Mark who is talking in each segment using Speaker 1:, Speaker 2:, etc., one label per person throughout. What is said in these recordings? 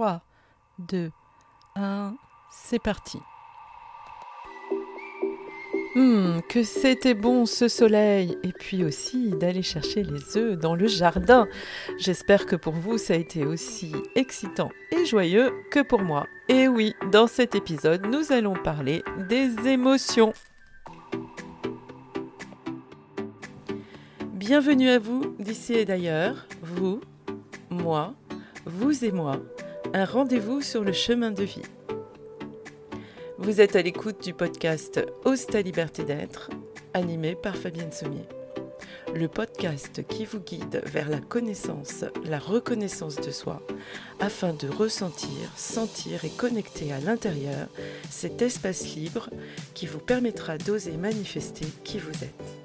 Speaker 1: 3, 2, 1, c'est parti. Hum, que c'était bon ce soleil et puis aussi d'aller chercher les œufs dans le jardin. J'espère que pour vous ça a été aussi excitant et joyeux que pour moi. Et oui, dans cet épisode, nous allons parler des émotions. Bienvenue à vous d'ici et d'ailleurs, vous, moi, vous et moi, un rendez-vous sur le chemin de vie. Vous êtes à l'écoute du podcast Ose ta liberté d'être, animé par Fabienne Sommier. Le podcast qui vous guide vers la connaissance, la reconnaissance de soi, afin de ressentir, sentir et connecter à l'intérieur cet espace libre qui vous permettra d'oser manifester qui vous êtes.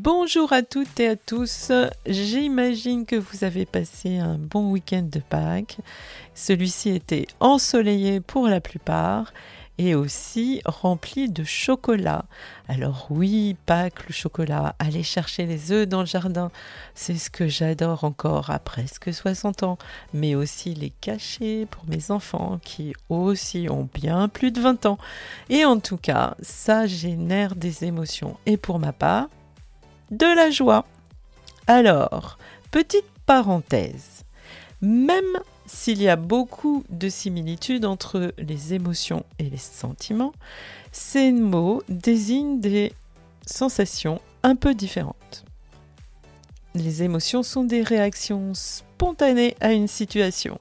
Speaker 1: Bonjour à toutes et à tous. J'imagine que vous avez passé un bon week-end de Pâques. Celui-ci était ensoleillé pour la plupart et aussi rempli de chocolat. Alors oui, Pâques, le chocolat, aller chercher les œufs dans le jardin, c'est ce que j'adore encore à presque 60 ans, mais aussi les cacher pour mes enfants qui aussi ont bien plus de 20 ans. Et en tout cas, ça génère des émotions. Et pour ma part, de la joie. Alors, petite parenthèse, même s'il y a beaucoup de similitudes entre les émotions et les sentiments, ces mots désignent des sensations un peu différentes. Les émotions sont des réactions spontanées à une situation.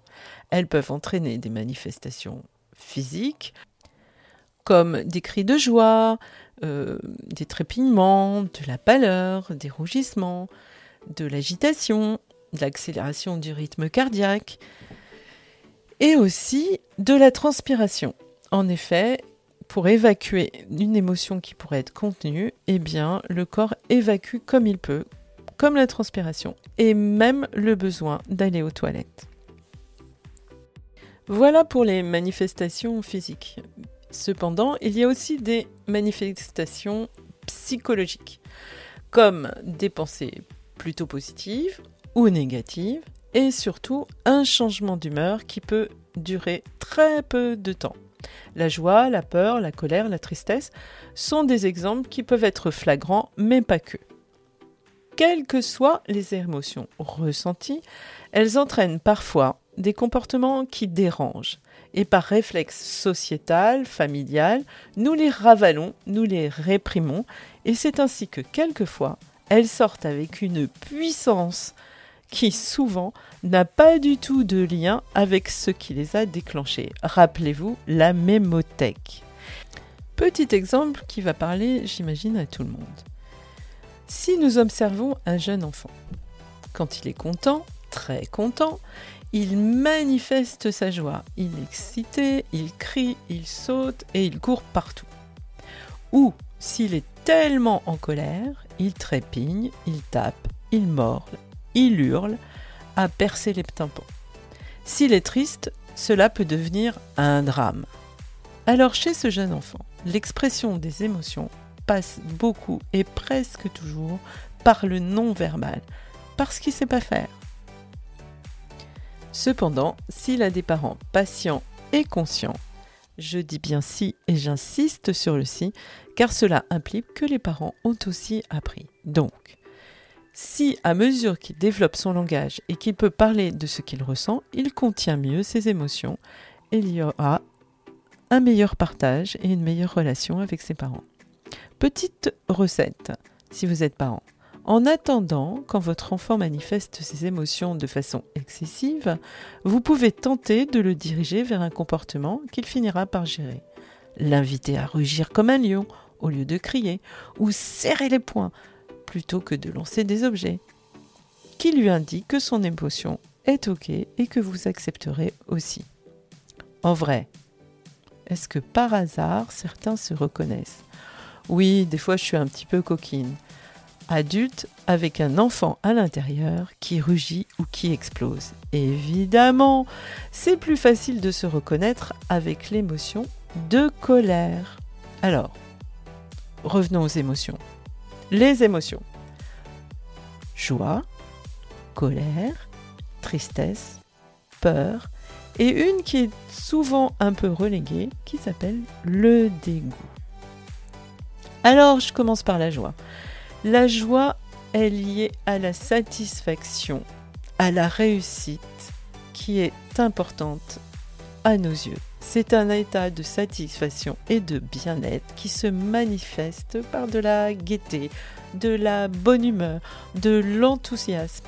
Speaker 1: Elles peuvent entraîner des manifestations physiques, comme des cris de joie, euh, des trépignements, de la pâleur, des rougissements, de l'agitation, de l'accélération du rythme cardiaque et aussi de la transpiration. En effet, pour évacuer une émotion qui pourrait être contenue, eh bien, le corps évacue comme il peut, comme la transpiration, et même le besoin d'aller aux toilettes. Voilà pour les manifestations physiques. Cependant, il y a aussi des manifestations psychologiques, comme des pensées plutôt positives ou négatives, et surtout un changement d'humeur qui peut durer très peu de temps. La joie, la peur, la colère, la tristesse sont des exemples qui peuvent être flagrants, mais pas que. Quelles que soient les émotions ressenties, elles entraînent parfois des comportements qui dérangent, et par réflexe sociétal, familial, nous les ravalons, nous les réprimons, et c'est ainsi que quelquefois, elles sortent avec une puissance qui souvent n'a pas du tout de lien avec ce qui les a déclenchées. Rappelez-vous la mémothèque. Petit exemple qui va parler, j'imagine, à tout le monde. Si nous observons un jeune enfant, quand il est content, très content, il manifeste sa joie. Il est excité, il crie, il saute et il court partout. Ou, s'il est tellement en colère, il trépigne, il tape, il morle, il hurle, à percer les tympans. S'il est triste, cela peut devenir un drame. Alors chez ce jeune enfant, l'expression des émotions passe beaucoup et presque toujours par le non-verbal, parce qu'il ne sait pas faire. Cependant, s'il a des parents patients et conscients, je dis bien si et j'insiste sur le si, car cela implique que les parents ont aussi appris. Donc, si à mesure qu'il développe son langage et qu'il peut parler de ce qu'il ressent, il contient mieux ses émotions, il y aura un meilleur partage et une meilleure relation avec ses parents. Petite recette, si vous êtes parent. En attendant, quand votre enfant manifeste ses émotions de façon excessive, vous pouvez tenter de le diriger vers un comportement qu'il finira par gérer. L'inviter à rugir comme un lion au lieu de crier, ou serrer les poings plutôt que de lancer des objets, qui lui indique que son émotion est OK et que vous accepterez aussi. En vrai, est-ce que par hasard certains se reconnaissent? Oui, des fois je suis un petit peu coquine adulte avec un enfant à l'intérieur qui rugit ou qui explose. Évidemment, c'est plus facile de se reconnaître avec l'émotion de colère. Alors, revenons aux émotions. les émotions. Joie, colère, tristesse, peur, et une qui est souvent un peu reléguée, qui s'appelle le dégoût. Alors, je commence par la joie. La joie est liée à la satisfaction, à la réussite, qui est importante à nos yeux. C'est un état de satisfaction et de bien-être qui se manifeste par de la gaieté, de la bonne humeur, de l'enthousiasme.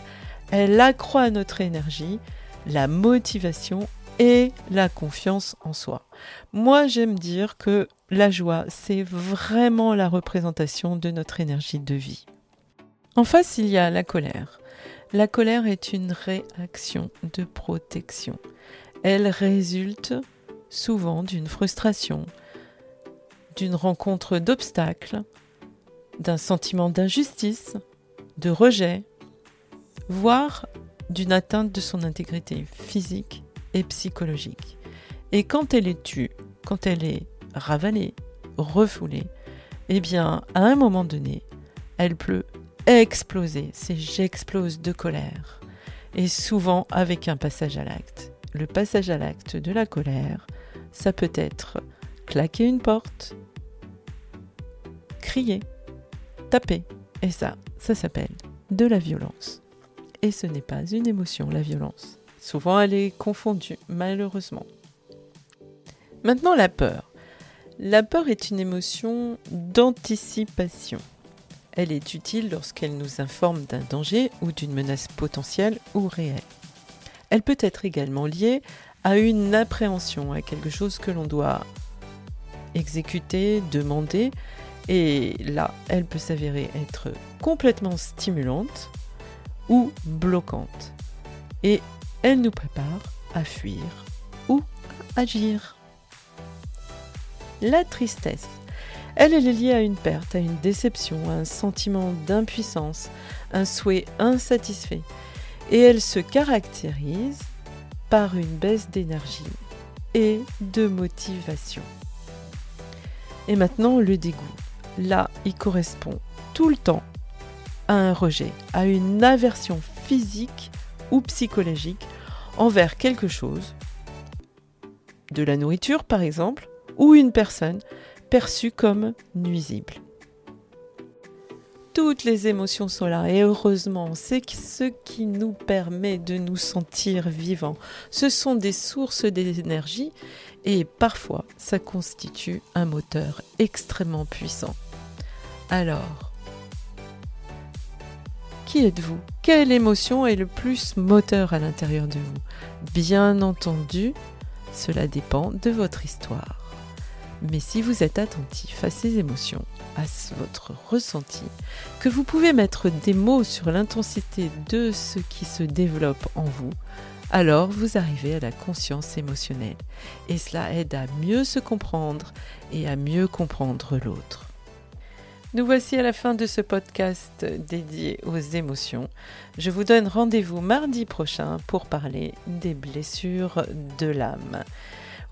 Speaker 1: Elle accroît notre énergie, la motivation et la confiance en soi. Moi, j'aime dire que la joie, c'est vraiment la représentation de notre énergie de vie. En face, il y a la colère. La colère est une réaction de protection. Elle résulte souvent d'une frustration, d'une rencontre d'obstacles, d'un sentiment d'injustice, de rejet, voire d'une atteinte de son intégrité physique et psychologique. Et quand elle est tue, quand elle est ravalée, refoulée, eh bien, à un moment donné, elle peut exploser. C'est j'explose de colère. Et souvent avec un passage à l'acte. Le passage à l'acte de la colère, ça peut être claquer une porte, crier, taper. Et ça, ça s'appelle de la violence. Et ce n'est pas une émotion, la violence. Souvent, elle est confondue, malheureusement. Maintenant, la peur. La peur est une émotion d'anticipation. Elle est utile lorsqu'elle nous informe d'un danger ou d'une menace potentielle ou réelle. Elle peut être également liée à une appréhension, à quelque chose que l'on doit exécuter, demander, et là, elle peut s'avérer être complètement stimulante ou bloquante. Elle nous prépare à fuir ou à agir. La tristesse. Elle, est liée à une perte, à une déception, à un sentiment d'impuissance, un souhait insatisfait. Et elle se caractérise par une baisse d'énergie et de motivation. Et maintenant, le dégoût. Là, il correspond tout le temps à un rejet, à une aversion physique ou psychologique envers quelque chose, de la nourriture par exemple, ou une personne perçue comme nuisible. Toutes les émotions sont là et heureusement, c'est ce qui nous permet de nous sentir vivants. Ce sont des sources d'énergie et parfois ça constitue un moteur extrêmement puissant. Alors, qui êtes-vous? Quelle émotion est le plus moteur à l'intérieur de vous? Bien entendu, cela dépend de votre histoire. Mais si vous êtes attentif à ces émotions, à votre ressenti, que vous pouvez mettre des mots sur l'intensité de ce qui se développe en vous, alors vous arrivez à la conscience émotionnelle. Et cela aide à mieux se comprendre et à mieux comprendre l'autre. Nous voici à la fin de ce podcast dédié aux émotions. Je vous donne rendez-vous mardi prochain pour parler des blessures de l'âme.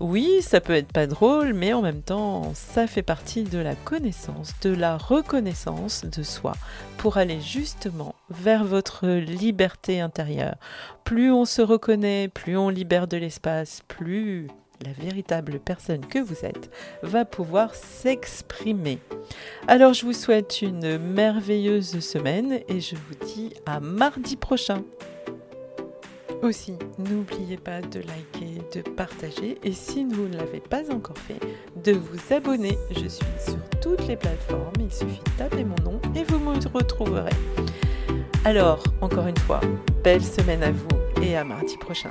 Speaker 1: Oui, ça peut être pas drôle, mais en même temps, ça fait partie de la connaissance, de la reconnaissance de soi, pour aller justement vers votre liberté intérieure. Plus on se reconnaît, plus on libère de l'espace, plus la véritable personne que vous êtes, va pouvoir s'exprimer. Alors je vous souhaite une merveilleuse semaine et je vous dis à mardi prochain. Aussi, n'oubliez pas de liker, de partager et si vous ne l'avez pas encore fait, de vous abonner. Je suis sur toutes les plateformes, il suffit de taper mon nom et vous me retrouverez. Alors, encore une fois, belle semaine à vous et à mardi prochain.